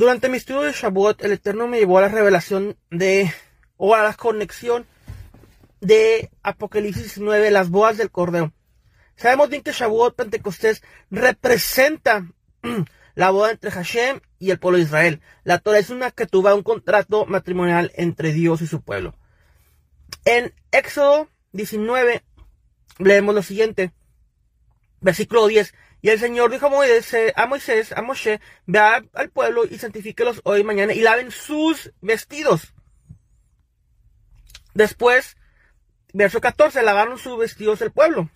Durante mi estudio de Shavuot, el Eterno me llevó a la revelación de, o a la conexión de Apocalipsis 19, las bodas del Cordero. Sabemos bien que Shavuot Pentecostés representa la boda entre Hashem y el pueblo de Israel. La Torah es una que tuvo un contrato matrimonial entre Dios y su pueblo. En Éxodo 19 leemos lo siguiente. Versículo 10. Y el Señor dijo a Moisés, a Moisés, a Moshe, vea al pueblo y santifíquelos hoy y mañana y laven sus vestidos. Después, verso 14, lavaron sus vestidos el pueblo.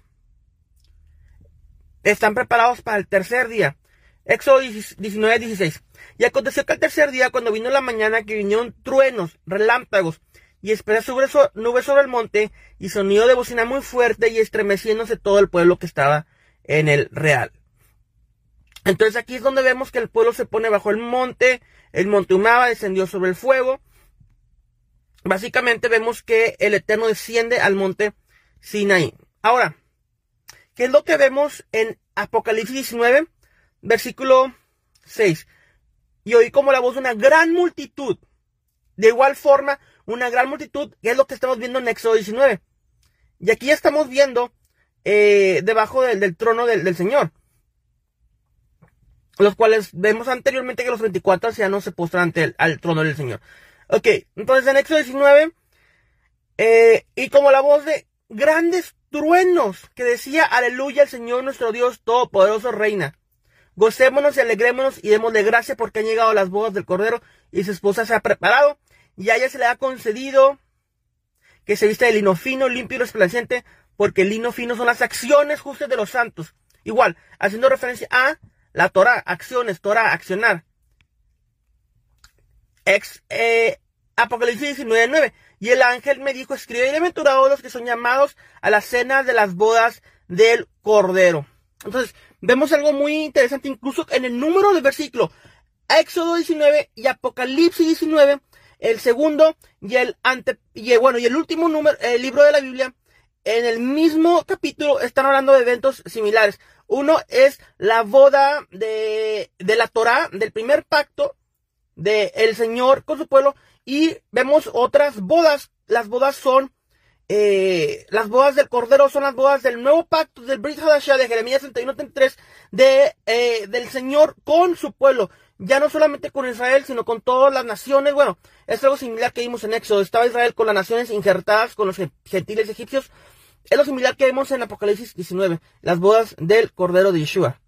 Están preparados para el tercer día. Éxodo 19, 16. Y aconteció que al tercer día, cuando vino la mañana, que vinieron truenos, relámpagos, y esperé sobre nubes sobre el monte, y sonido de bocina muy fuerte, y estremeciéndose todo el pueblo que estaba en el real. Entonces aquí es donde vemos que el pueblo se pone bajo el monte, el monte humaba, descendió sobre el fuego. Básicamente vemos que el Eterno desciende al monte Sinaí. Ahora, ¿qué es lo que vemos en Apocalipsis 19, versículo 6? Y oí como la voz de una gran multitud. De igual forma, una gran multitud, que es lo que estamos viendo en Éxodo 19. Y aquí ya estamos viendo eh, debajo del, trono del, Señor. Los cuales vemos anteriormente que los 24 ancianos se postran ante el al trono del Señor. Ok, entonces en Éxodo 19, eh, y como la voz de grandes truenos que decía, aleluya al Señor nuestro Dios Todopoderoso Reina. Gocémonos y alegrémonos y démosle gracia porque han llegado las bodas del Cordero y su esposa se ha preparado y a ella se le ha concedido que se vista de lino fino, limpio y resplandeciente, porque el lino fino son las acciones justas de los santos. Igual, haciendo referencia a la Torah, acciones, Torah, accionar. Ex, eh, Apocalipsis 19.9. Y el ángel me dijo, escribe bienaventurados los que son llamados a la cena de las bodas del Cordero. Entonces, vemos algo muy interesante, incluso en el número del versículo. Éxodo 19 y Apocalipsis 19, el segundo y el ante, y bueno, y el último número, el libro de la Biblia, en el mismo capítulo están hablando de eventos similares. Uno es la boda de, de la Torah, del primer pacto del el Señor con su pueblo. Y vemos otras bodas. Las bodas son, eh, las bodas del Cordero son las bodas del nuevo pacto del Brit Hadashah de Jeremías 31.33 de, eh, del Señor con su pueblo. Ya no solamente con Israel, sino con todas las naciones. Bueno, es algo similar que vimos en Éxodo. Estaba Israel con las naciones injertadas, con los gentiles egipcios. Es lo similar que vemos en Apocalipsis 19, las bodas del Cordero de Yeshua.